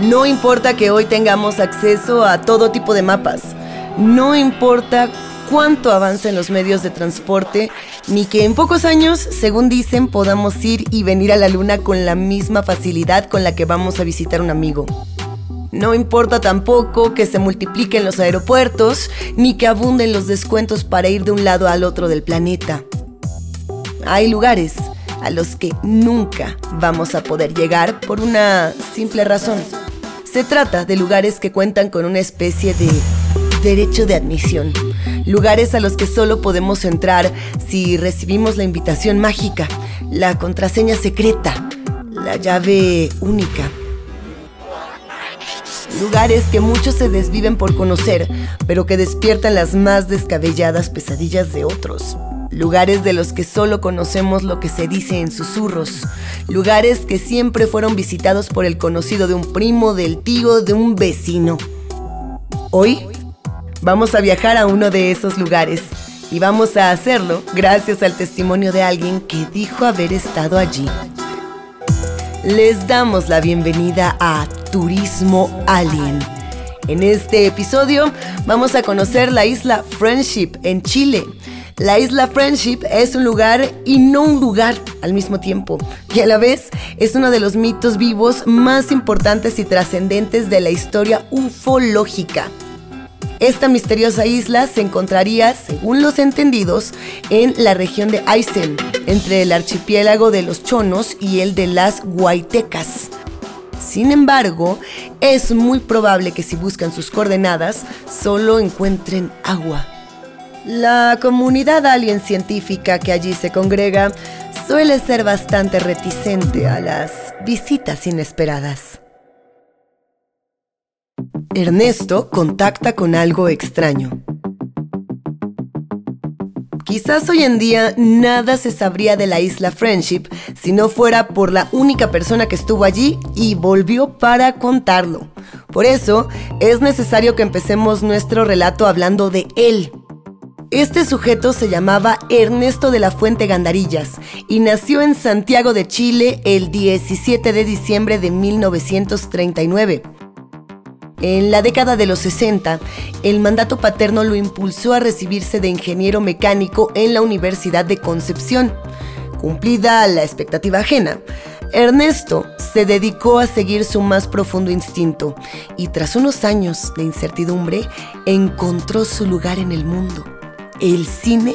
No importa que hoy tengamos acceso a todo tipo de mapas. No importa cuánto avancen los medios de transporte, ni que en pocos años, según dicen, podamos ir y venir a la luna con la misma facilidad con la que vamos a visitar un amigo. No importa tampoco que se multipliquen los aeropuertos, ni que abunden los descuentos para ir de un lado al otro del planeta. Hay lugares a los que nunca vamos a poder llegar por una simple razón. Se trata de lugares que cuentan con una especie de derecho de admisión. Lugares a los que solo podemos entrar si recibimos la invitación mágica, la contraseña secreta, la llave única. Lugares que muchos se desviven por conocer, pero que despiertan las más descabelladas pesadillas de otros. Lugares de los que solo conocemos lo que se dice en susurros. Lugares que siempre fueron visitados por el conocido de un primo, del tío, de un vecino. Hoy vamos a viajar a uno de esos lugares y vamos a hacerlo gracias al testimonio de alguien que dijo haber estado allí. Les damos la bienvenida a Turismo Alien. En este episodio vamos a conocer la isla Friendship en Chile la isla Friendship es un lugar y no un lugar al mismo tiempo, y a la vez es uno de los mitos vivos más importantes y trascendentes de la historia ufológica. Esta misteriosa isla se encontraría, según los entendidos, en la región de Aysén, entre el archipiélago de los Chonos y el de las Guaitecas. Sin embargo, es muy probable que si buscan sus coordenadas, solo encuentren agua. La comunidad alien científica que allí se congrega suele ser bastante reticente a las visitas inesperadas. Ernesto contacta con algo extraño. Quizás hoy en día nada se sabría de la isla Friendship si no fuera por la única persona que estuvo allí y volvió para contarlo. Por eso es necesario que empecemos nuestro relato hablando de él, este sujeto se llamaba Ernesto de la Fuente Gandarillas y nació en Santiago de Chile el 17 de diciembre de 1939. En la década de los 60, el mandato paterno lo impulsó a recibirse de ingeniero mecánico en la Universidad de Concepción. Cumplida la expectativa ajena, Ernesto se dedicó a seguir su más profundo instinto y tras unos años de incertidumbre encontró su lugar en el mundo el cine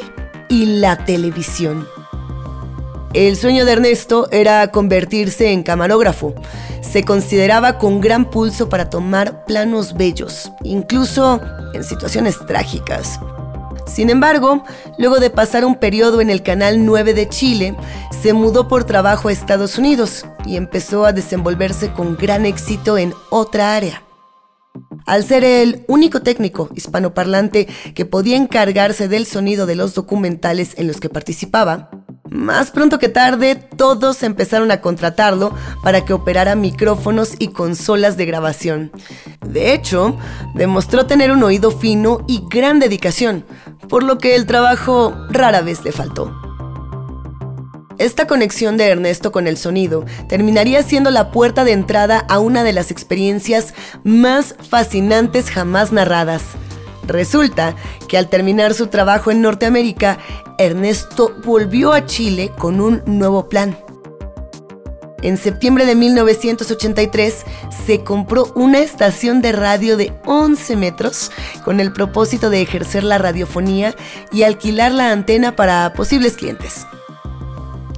y la televisión. El sueño de Ernesto era convertirse en camarógrafo. Se consideraba con gran pulso para tomar planos bellos, incluso en situaciones trágicas. Sin embargo, luego de pasar un periodo en el Canal 9 de Chile, se mudó por trabajo a Estados Unidos y empezó a desenvolverse con gran éxito en otra área. Al ser el único técnico hispanoparlante que podía encargarse del sonido de los documentales en los que participaba, más pronto que tarde todos empezaron a contratarlo para que operara micrófonos y consolas de grabación. De hecho, demostró tener un oído fino y gran dedicación, por lo que el trabajo rara vez le faltó. Esta conexión de Ernesto con el sonido terminaría siendo la puerta de entrada a una de las experiencias más fascinantes jamás narradas. Resulta que al terminar su trabajo en Norteamérica, Ernesto volvió a Chile con un nuevo plan. En septiembre de 1983 se compró una estación de radio de 11 metros con el propósito de ejercer la radiofonía y alquilar la antena para posibles clientes.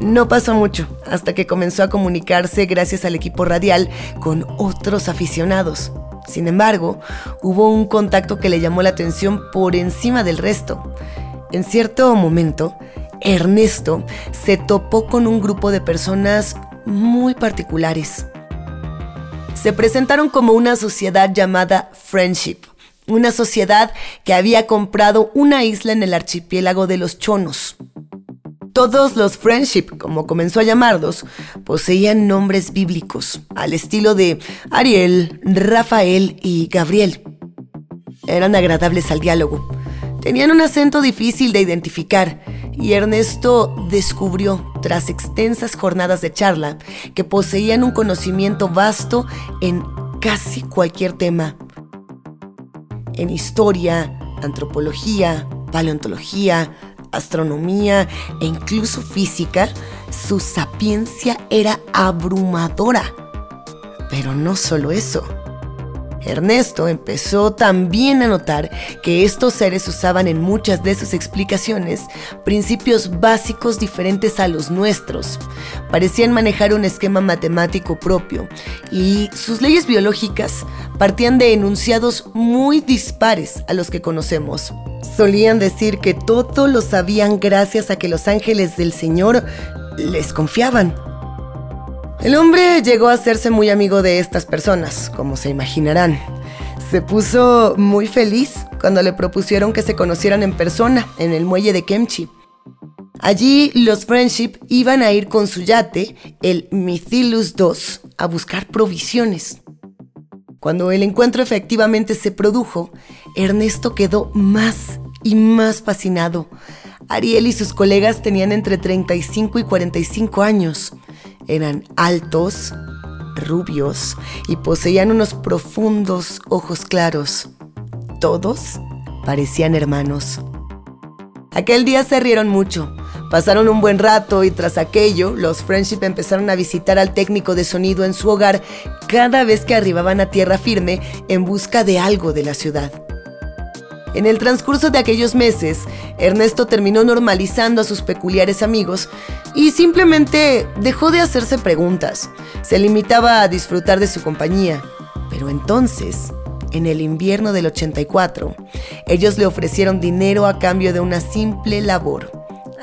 No pasó mucho hasta que comenzó a comunicarse gracias al equipo radial con otros aficionados. Sin embargo, hubo un contacto que le llamó la atención por encima del resto. En cierto momento, Ernesto se topó con un grupo de personas muy particulares. Se presentaron como una sociedad llamada Friendship, una sociedad que había comprado una isla en el archipiélago de los Chonos. Todos los Friendship, como comenzó a llamarlos, poseían nombres bíblicos, al estilo de Ariel, Rafael y Gabriel. Eran agradables al diálogo. Tenían un acento difícil de identificar y Ernesto descubrió, tras extensas jornadas de charla, que poseían un conocimiento vasto en casi cualquier tema. En historia, antropología, paleontología, astronomía e incluso física, su sapiencia era abrumadora. Pero no solo eso. Ernesto empezó también a notar que estos seres usaban en muchas de sus explicaciones principios básicos diferentes a los nuestros. Parecían manejar un esquema matemático propio y sus leyes biológicas partían de enunciados muy dispares a los que conocemos. Solían decir que todo lo sabían gracias a que los ángeles del Señor les confiaban. El hombre llegó a hacerse muy amigo de estas personas, como se imaginarán. Se puso muy feliz cuando le propusieron que se conocieran en persona en el muelle de Kemchi. Allí los Friendship iban a ir con su yate, el Mythilus II, a buscar provisiones. Cuando el encuentro efectivamente se produjo, Ernesto quedó más y más fascinado. Ariel y sus colegas tenían entre 35 y 45 años. Eran altos, rubios y poseían unos profundos ojos claros. Todos parecían hermanos. Aquel día se rieron mucho. Pasaron un buen rato y tras aquello, los Friendship empezaron a visitar al técnico de sonido en su hogar cada vez que arribaban a tierra firme en busca de algo de la ciudad. En el transcurso de aquellos meses, Ernesto terminó normalizando a sus peculiares amigos y simplemente dejó de hacerse preguntas. Se limitaba a disfrutar de su compañía. Pero entonces, en el invierno del 84, ellos le ofrecieron dinero a cambio de una simple labor.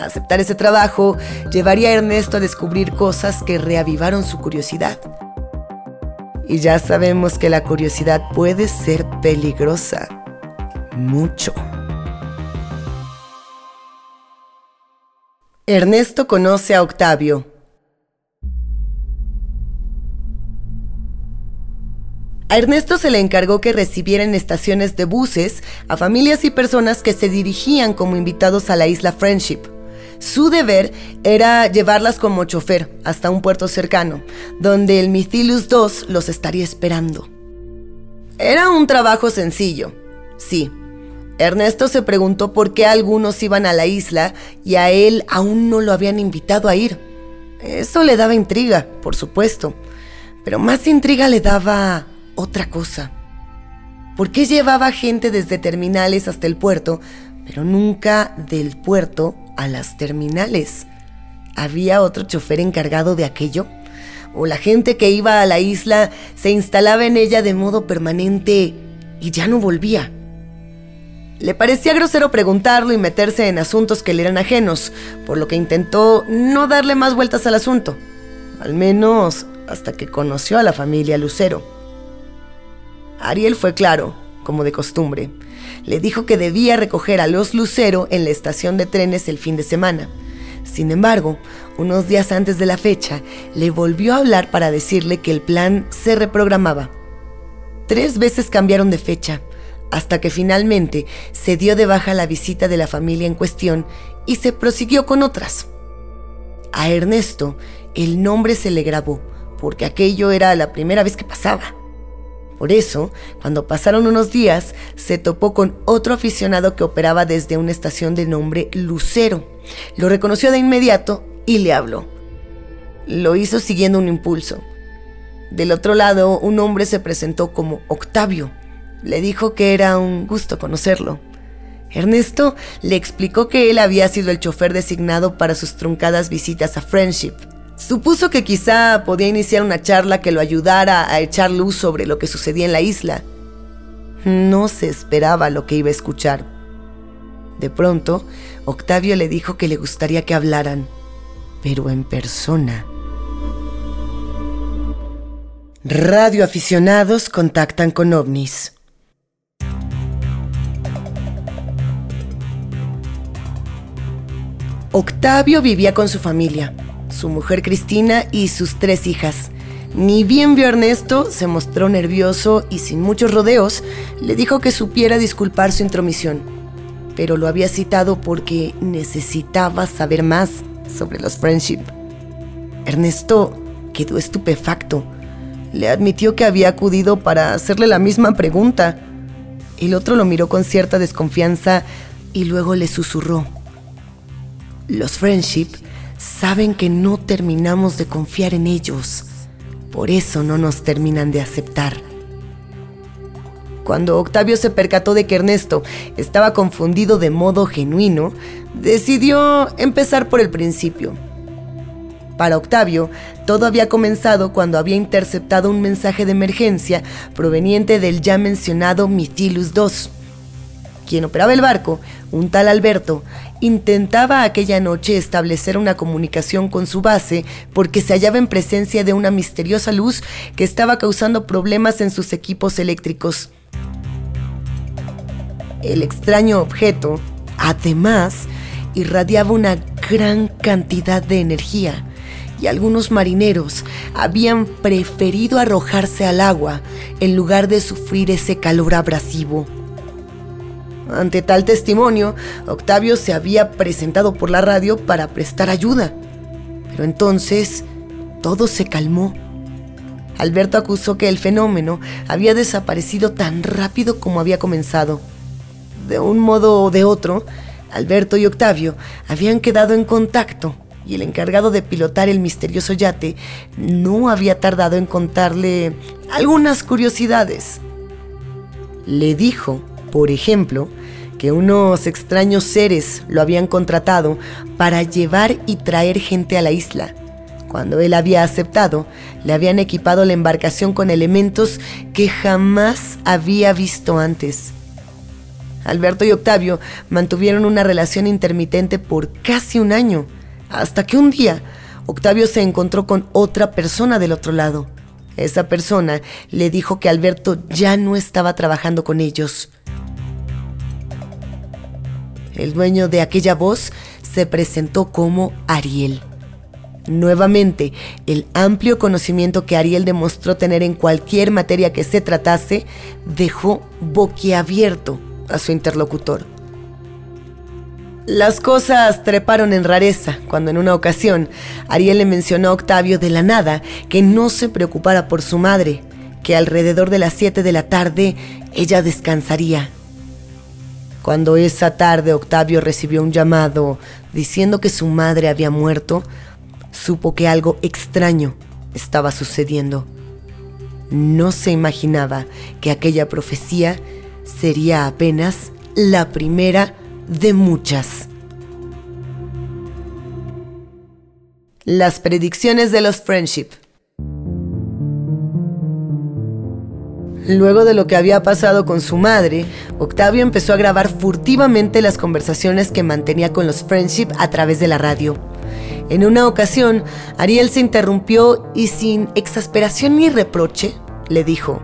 Aceptar ese trabajo llevaría a Ernesto a descubrir cosas que reavivaron su curiosidad. Y ya sabemos que la curiosidad puede ser peligrosa mucho. Ernesto conoce a Octavio. A Ernesto se le encargó que recibiera en estaciones de buses a familias y personas que se dirigían como invitados a la isla Friendship. Su deber era llevarlas como chofer hasta un puerto cercano, donde el Mythilus II los estaría esperando. Era un trabajo sencillo, sí, Ernesto se preguntó por qué algunos iban a la isla y a él aún no lo habían invitado a ir. Eso le daba intriga, por supuesto, pero más intriga le daba otra cosa. ¿Por qué llevaba gente desde terminales hasta el puerto, pero nunca del puerto a las terminales? ¿Había otro chofer encargado de aquello? ¿O la gente que iba a la isla se instalaba en ella de modo permanente y ya no volvía? Le parecía grosero preguntarlo y meterse en asuntos que le eran ajenos, por lo que intentó no darle más vueltas al asunto, al menos hasta que conoció a la familia Lucero. Ariel fue claro, como de costumbre. Le dijo que debía recoger a los Lucero en la estación de trenes el fin de semana. Sin embargo, unos días antes de la fecha, le volvió a hablar para decirle que el plan se reprogramaba. Tres veces cambiaron de fecha hasta que finalmente se dio de baja la visita de la familia en cuestión y se prosiguió con otras. A Ernesto el nombre se le grabó, porque aquello era la primera vez que pasaba. Por eso, cuando pasaron unos días, se topó con otro aficionado que operaba desde una estación de nombre Lucero. Lo reconoció de inmediato y le habló. Lo hizo siguiendo un impulso. Del otro lado, un hombre se presentó como Octavio, le dijo que era un gusto conocerlo. Ernesto le explicó que él había sido el chofer designado para sus truncadas visitas a Friendship. Supuso que quizá podía iniciar una charla que lo ayudara a echar luz sobre lo que sucedía en la isla. No se esperaba lo que iba a escuchar. De pronto, Octavio le dijo que le gustaría que hablaran, pero en persona. Radioaficionados contactan con ovnis. Octavio vivía con su familia, su mujer Cristina y sus tres hijas. Ni bien vio a Ernesto, se mostró nervioso y sin muchos rodeos le dijo que supiera disculpar su intromisión, pero lo había citado porque necesitaba saber más sobre los friendship. Ernesto quedó estupefacto. le admitió que había acudido para hacerle la misma pregunta. El otro lo miró con cierta desconfianza y luego le susurró. Los friendship saben que no terminamos de confiar en ellos, por eso no nos terminan de aceptar. Cuando Octavio se percató de que Ernesto estaba confundido de modo genuino, decidió empezar por el principio. Para Octavio, todo había comenzado cuando había interceptado un mensaje de emergencia proveniente del ya mencionado Mytilus II. Quien operaba el barco, un tal Alberto, intentaba aquella noche establecer una comunicación con su base porque se hallaba en presencia de una misteriosa luz que estaba causando problemas en sus equipos eléctricos. El extraño objeto, además, irradiaba una gran cantidad de energía y algunos marineros habían preferido arrojarse al agua en lugar de sufrir ese calor abrasivo. Ante tal testimonio, Octavio se había presentado por la radio para prestar ayuda. Pero entonces todo se calmó. Alberto acusó que el fenómeno había desaparecido tan rápido como había comenzado. De un modo o de otro, Alberto y Octavio habían quedado en contacto y el encargado de pilotar el misterioso yate no había tardado en contarle algunas curiosidades. Le dijo, por ejemplo, que unos extraños seres lo habían contratado para llevar y traer gente a la isla. Cuando él había aceptado, le habían equipado la embarcación con elementos que jamás había visto antes. Alberto y Octavio mantuvieron una relación intermitente por casi un año, hasta que un día Octavio se encontró con otra persona del otro lado. Esa persona le dijo que Alberto ya no estaba trabajando con ellos. El dueño de aquella voz se presentó como Ariel. Nuevamente, el amplio conocimiento que Ariel demostró tener en cualquier materia que se tratase dejó boquiabierto a su interlocutor. Las cosas treparon en rareza cuando en una ocasión Ariel le mencionó a Octavio de la nada que no se preocupara por su madre, que alrededor de las 7 de la tarde ella descansaría cuando esa tarde Octavio recibió un llamado diciendo que su madre había muerto, supo que algo extraño estaba sucediendo. No se imaginaba que aquella profecía sería apenas la primera de muchas. Las predicciones de los Friendship. Luego de lo que había pasado con su madre, Octavio empezó a grabar furtivamente las conversaciones que mantenía con los Friendship a través de la radio. En una ocasión, Ariel se interrumpió y sin exasperación ni reproche, le dijo,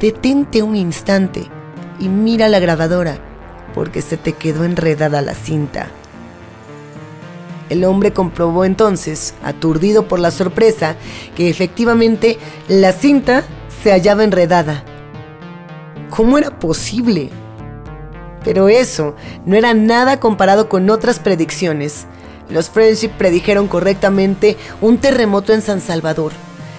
detente un instante y mira la grabadora, porque se te quedó enredada la cinta. El hombre comprobó entonces, aturdido por la sorpresa, que efectivamente la cinta se hallaba enredada. ¿Cómo era posible? Pero eso no era nada comparado con otras predicciones. Los Friendship predijeron correctamente un terremoto en San Salvador.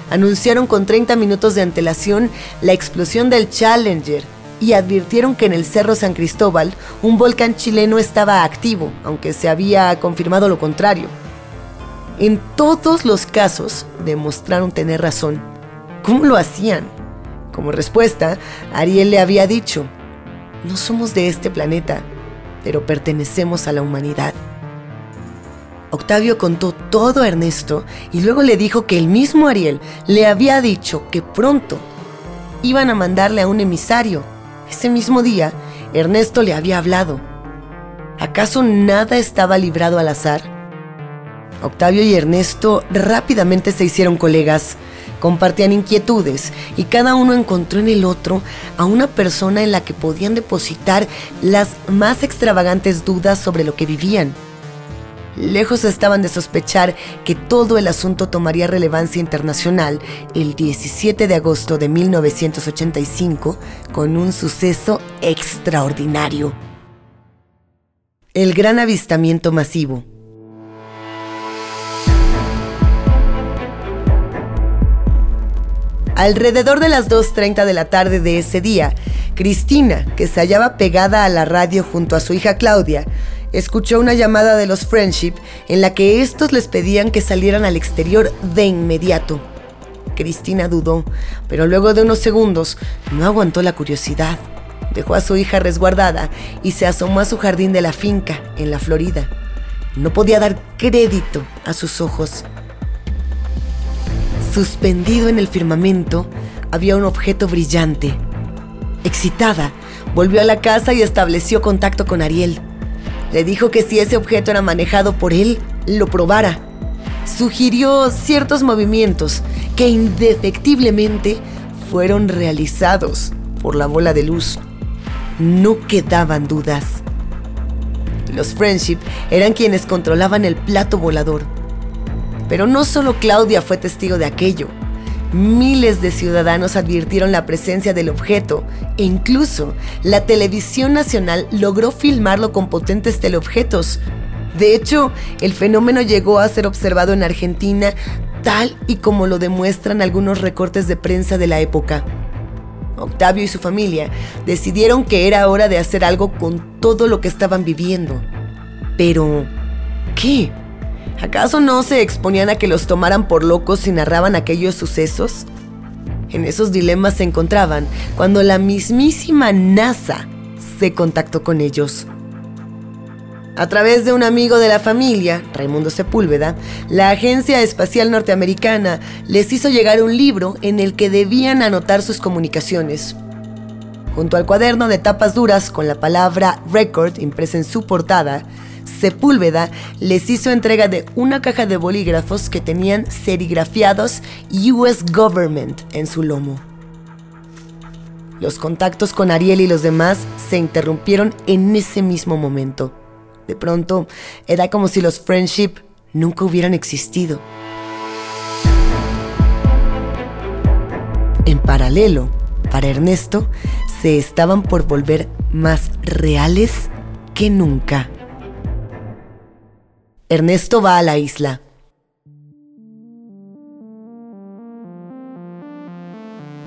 Anunciaron con 30 minutos de antelación la explosión del Challenger y advirtieron que en el Cerro San Cristóbal un volcán chileno estaba activo, aunque se había confirmado lo contrario. En todos los casos demostraron tener razón. ¿Cómo lo hacían? Como respuesta, Ariel le había dicho, no somos de este planeta, pero pertenecemos a la humanidad. Octavio contó todo a Ernesto y luego le dijo que el mismo Ariel le había dicho que pronto iban a mandarle a un emisario. Ese mismo día, Ernesto le había hablado. ¿Acaso nada estaba librado al azar? Octavio y Ernesto rápidamente se hicieron colegas compartían inquietudes y cada uno encontró en el otro a una persona en la que podían depositar las más extravagantes dudas sobre lo que vivían. Lejos estaban de sospechar que todo el asunto tomaría relevancia internacional el 17 de agosto de 1985 con un suceso extraordinario. El gran avistamiento masivo. Alrededor de las 2.30 de la tarde de ese día, Cristina, que se hallaba pegada a la radio junto a su hija Claudia, escuchó una llamada de los Friendship en la que estos les pedían que salieran al exterior de inmediato. Cristina dudó, pero luego de unos segundos no aguantó la curiosidad. Dejó a su hija resguardada y se asomó a su jardín de la finca, en la Florida. No podía dar crédito a sus ojos. Suspendido en el firmamento había un objeto brillante. Excitada, volvió a la casa y estableció contacto con Ariel. Le dijo que si ese objeto era manejado por él, lo probara. Sugirió ciertos movimientos que indefectiblemente fueron realizados por la bola de luz. No quedaban dudas. Los Friendship eran quienes controlaban el plato volador. Pero no solo Claudia fue testigo de aquello. Miles de ciudadanos advirtieron la presencia del objeto e incluso la televisión nacional logró filmarlo con potentes teleobjetos. De hecho, el fenómeno llegó a ser observado en Argentina tal y como lo demuestran algunos recortes de prensa de la época. Octavio y su familia decidieron que era hora de hacer algo con todo lo que estaban viviendo. Pero, ¿qué? ¿Acaso no se exponían a que los tomaran por locos si narraban aquellos sucesos? En esos dilemas se encontraban cuando la mismísima NASA se contactó con ellos. A través de un amigo de la familia, Raimundo Sepúlveda, la Agencia Espacial Norteamericana les hizo llegar un libro en el que debían anotar sus comunicaciones. Junto al cuaderno de tapas duras con la palabra record impresa en su portada, Sepúlveda les hizo entrega de una caja de bolígrafos que tenían serigrafiados US Government en su lomo. Los contactos con Ariel y los demás se interrumpieron en ese mismo momento. De pronto, era como si los friendship nunca hubieran existido. En paralelo, para Ernesto, se estaban por volver más reales que nunca. Ernesto va a la isla.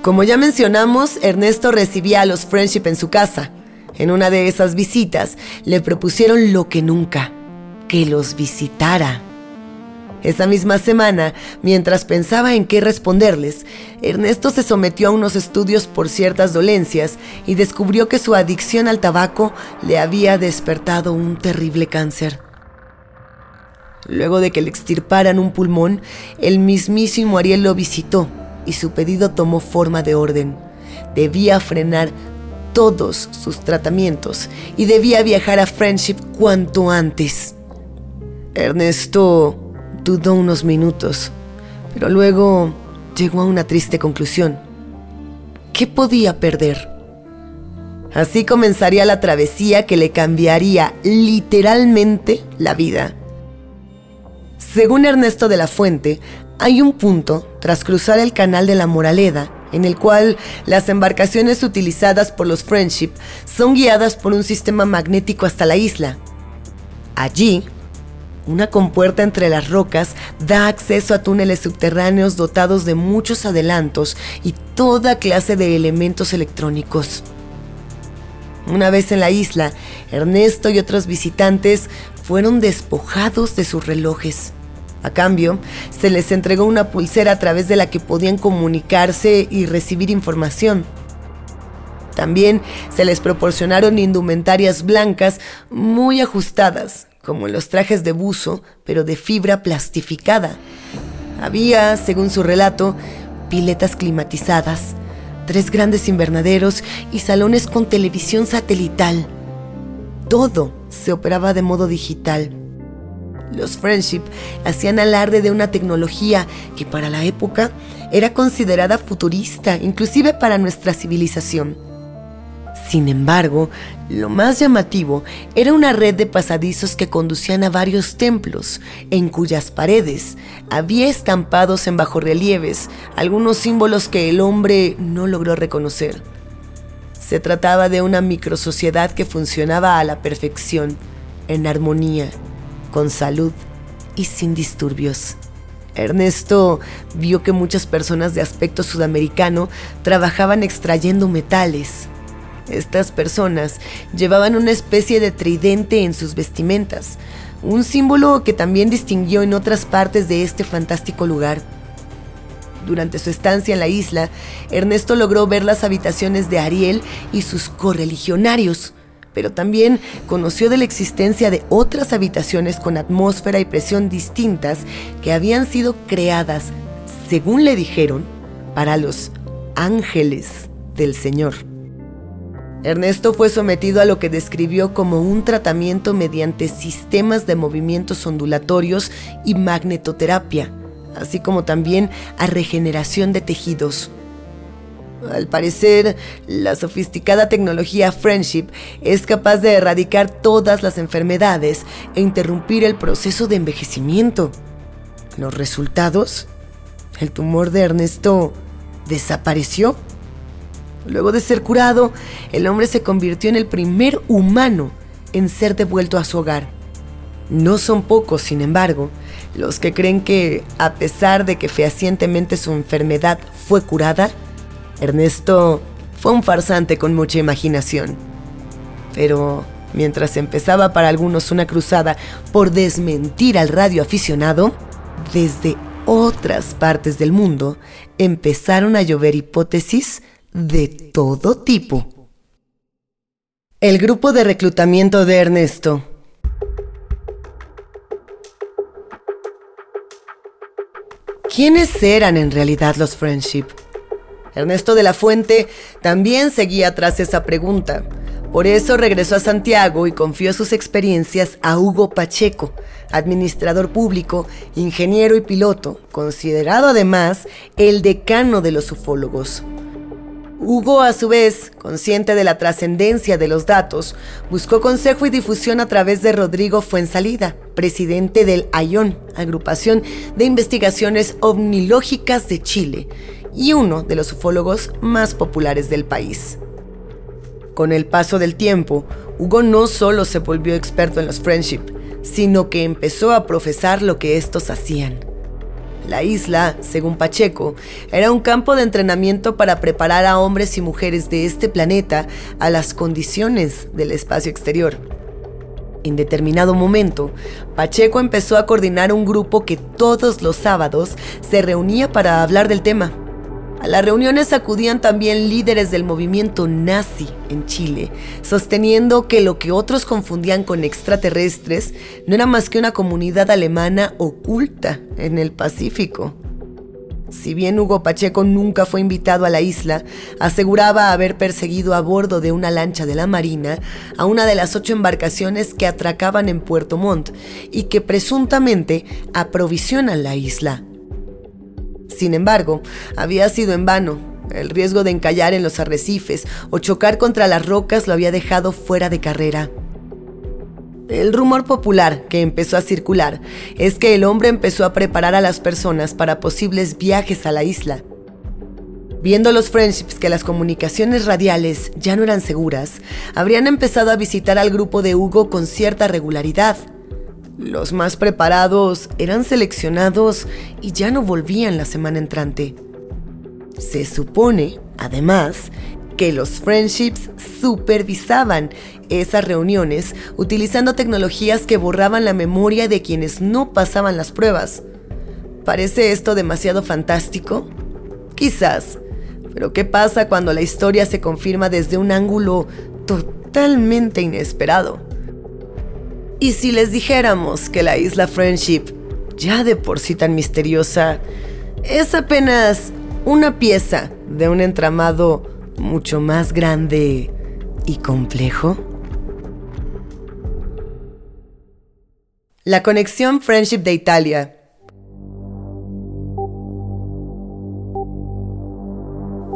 Como ya mencionamos, Ernesto recibía a los Friendship en su casa. En una de esas visitas le propusieron lo que nunca, que los visitara. Esa misma semana, mientras pensaba en qué responderles, Ernesto se sometió a unos estudios por ciertas dolencias y descubrió que su adicción al tabaco le había despertado un terrible cáncer. Luego de que le extirparan un pulmón, el mismísimo Ariel lo visitó y su pedido tomó forma de orden. Debía frenar todos sus tratamientos y debía viajar a Friendship cuanto antes. Ernesto dudó unos minutos, pero luego llegó a una triste conclusión. ¿Qué podía perder? Así comenzaría la travesía que le cambiaría literalmente la vida. Según Ernesto de la Fuente, hay un punto, tras cruzar el canal de la Moraleda, en el cual las embarcaciones utilizadas por los Friendship son guiadas por un sistema magnético hasta la isla. Allí, una compuerta entre las rocas da acceso a túneles subterráneos dotados de muchos adelantos y toda clase de elementos electrónicos. Una vez en la isla, Ernesto y otros visitantes fueron despojados de sus relojes. A cambio, se les entregó una pulsera a través de la que podían comunicarse y recibir información. También se les proporcionaron indumentarias blancas muy ajustadas, como los trajes de buzo, pero de fibra plastificada. Había, según su relato, piletas climatizadas, tres grandes invernaderos y salones con televisión satelital. Todo se operaba de modo digital los Friendship hacían alarde de una tecnología que para la época era considerada futurista, inclusive para nuestra civilización. Sin embargo, lo más llamativo era una red de pasadizos que conducían a varios templos, en cuyas paredes había estampados en bajorrelieves algunos símbolos que el hombre no logró reconocer. Se trataba de una microsociedad que funcionaba a la perfección, en armonía con salud y sin disturbios. Ernesto vio que muchas personas de aspecto sudamericano trabajaban extrayendo metales. Estas personas llevaban una especie de tridente en sus vestimentas, un símbolo que también distinguió en otras partes de este fantástico lugar. Durante su estancia en la isla, Ernesto logró ver las habitaciones de Ariel y sus correligionarios, pero también conoció de la existencia de otras habitaciones con atmósfera y presión distintas que habían sido creadas, según le dijeron, para los ángeles del Señor. Ernesto fue sometido a lo que describió como un tratamiento mediante sistemas de movimientos ondulatorios y magnetoterapia, así como también a regeneración de tejidos. Al parecer, la sofisticada tecnología Friendship es capaz de erradicar todas las enfermedades e interrumpir el proceso de envejecimiento. ¿Los resultados? El tumor de Ernesto desapareció. Luego de ser curado, el hombre se convirtió en el primer humano en ser devuelto a su hogar. No son pocos, sin embargo, los que creen que, a pesar de que fehacientemente su enfermedad fue curada, Ernesto fue un farsante con mucha imaginación. Pero mientras empezaba para algunos una cruzada por desmentir al radio aficionado, desde otras partes del mundo empezaron a llover hipótesis de todo tipo. El grupo de reclutamiento de Ernesto. ¿Quiénes eran en realidad los Friendship? Ernesto de la Fuente también seguía tras esa pregunta. Por eso regresó a Santiago y confió sus experiencias a Hugo Pacheco, administrador público, ingeniero y piloto, considerado además el decano de los ufólogos. Hugo, a su vez, consciente de la trascendencia de los datos, buscó consejo y difusión a través de Rodrigo Fuensalida, presidente del AION, Agrupación de Investigaciones Omnilógicas de Chile, y uno de los ufólogos más populares del país. Con el paso del tiempo, Hugo no solo se volvió experto en los friendship, sino que empezó a profesar lo que estos hacían. La isla, según Pacheco, era un campo de entrenamiento para preparar a hombres y mujeres de este planeta a las condiciones del espacio exterior. En determinado momento, Pacheco empezó a coordinar un grupo que todos los sábados se reunía para hablar del tema. A las reuniones acudían también líderes del movimiento nazi en Chile, sosteniendo que lo que otros confundían con extraterrestres no era más que una comunidad alemana oculta en el Pacífico. Si bien Hugo Pacheco nunca fue invitado a la isla, aseguraba haber perseguido a bordo de una lancha de la Marina a una de las ocho embarcaciones que atracaban en Puerto Montt y que presuntamente aprovisionan la isla. Sin embargo, había sido en vano. El riesgo de encallar en los arrecifes o chocar contra las rocas lo había dejado fuera de carrera. El rumor popular que empezó a circular es que el hombre empezó a preparar a las personas para posibles viajes a la isla. Viendo los friendships que las comunicaciones radiales ya no eran seguras, habrían empezado a visitar al grupo de Hugo con cierta regularidad. Los más preparados eran seleccionados y ya no volvían la semana entrante. Se supone, además, que los friendships supervisaban esas reuniones utilizando tecnologías que borraban la memoria de quienes no pasaban las pruebas. ¿Parece esto demasiado fantástico? Quizás, pero ¿qué pasa cuando la historia se confirma desde un ángulo totalmente inesperado? Y si les dijéramos que la isla Friendship, ya de por sí tan misteriosa, es apenas una pieza de un entramado mucho más grande y complejo? La conexión Friendship de Italia.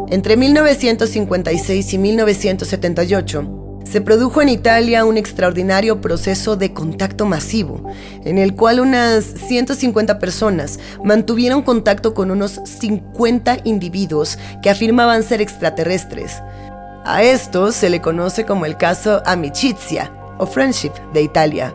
Entre 1956 y 1978, se produjo en Italia un extraordinario proceso de contacto masivo, en el cual unas 150 personas mantuvieron contacto con unos 50 individuos que afirmaban ser extraterrestres. A esto se le conoce como el caso Amicizia o Friendship de Italia.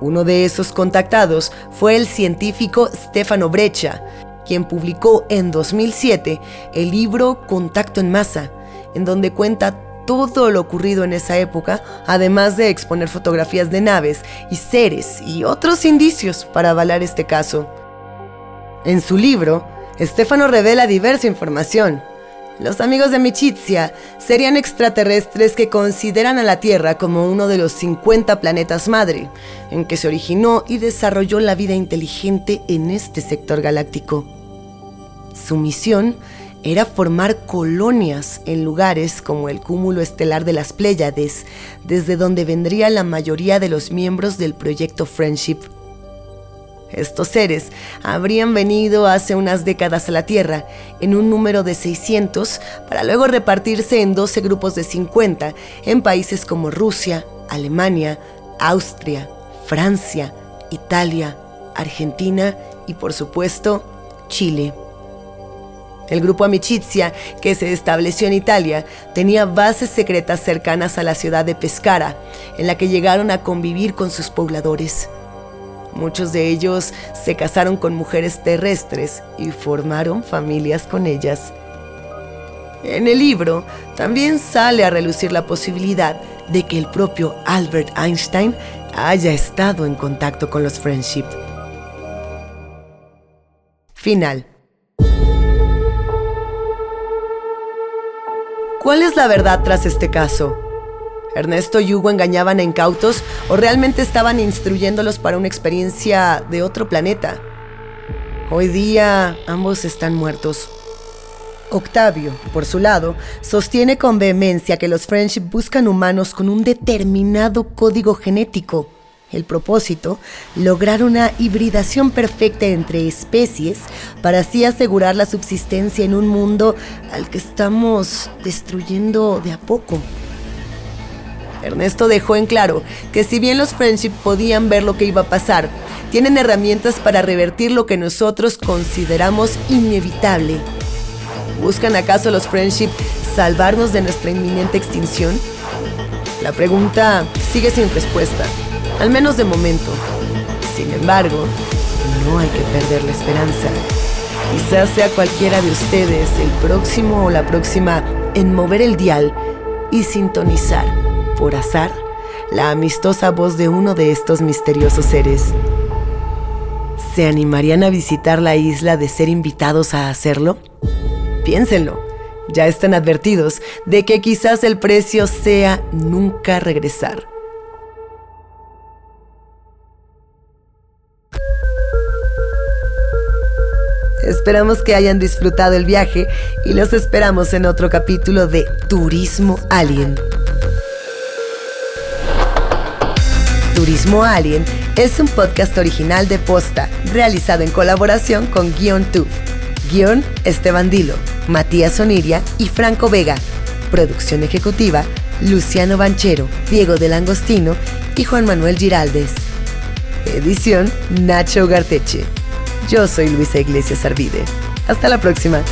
Uno de esos contactados fue el científico Stefano Breccia, quien publicó en 2007 el libro Contacto en Masa, en donde cuenta todo lo ocurrido en esa época, además de exponer fotografías de naves y seres y otros indicios para avalar este caso. En su libro, Stefano revela diversa información, los amigos de Michizia serían extraterrestres que consideran a la Tierra como uno de los 50 planetas madre, en que se originó y desarrolló la vida inteligente en este sector galáctico. Su misión era formar colonias en lugares como el cúmulo estelar de las Pléyades, desde donde vendría la mayoría de los miembros del proyecto Friendship estos seres habrían venido hace unas décadas a la Tierra en un número de 600 para luego repartirse en 12 grupos de 50 en países como Rusia, Alemania, Austria, Francia, Italia, Argentina y por supuesto Chile. El grupo Amicizia, que se estableció en Italia, tenía bases secretas cercanas a la ciudad de Pescara, en la que llegaron a convivir con sus pobladores. Muchos de ellos se casaron con mujeres terrestres y formaron familias con ellas. En el libro también sale a relucir la posibilidad de que el propio Albert Einstein haya estado en contacto con los Friendship. Final. ¿Cuál es la verdad tras este caso? Ernesto y Hugo engañaban a incautos o realmente estaban instruyéndolos para una experiencia de otro planeta. Hoy día ambos están muertos. Octavio, por su lado, sostiene con vehemencia que los Friendship buscan humanos con un determinado código genético. El propósito, lograr una hibridación perfecta entre especies para así asegurar la subsistencia en un mundo al que estamos destruyendo de a poco. Ernesto dejó en claro que si bien los Friendship podían ver lo que iba a pasar, tienen herramientas para revertir lo que nosotros consideramos inevitable. ¿Buscan acaso los Friendship salvarnos de nuestra inminente extinción? La pregunta sigue sin respuesta, al menos de momento. Sin embargo, no hay que perder la esperanza. Quizás sea cualquiera de ustedes el próximo o la próxima en mover el dial y sintonizar por azar la amistosa voz de uno de estos misteriosos seres. ¿Se animarían a visitar la isla de ser invitados a hacerlo? Piénsenlo, ya están advertidos de que quizás el precio sea nunca regresar. Esperamos que hayan disfrutado el viaje y los esperamos en otro capítulo de Turismo Alien. Turismo Alien es un podcast original de Posta, realizado en colaboración con Guion Tube. Guión Esteban Dilo, Matías Oniria y Franco Vega. Producción ejecutiva Luciano Banchero, Diego del Angostino y Juan Manuel Giraldes. Edición Nacho Garteche. Yo soy Luisa Iglesias Arvide. Hasta la próxima.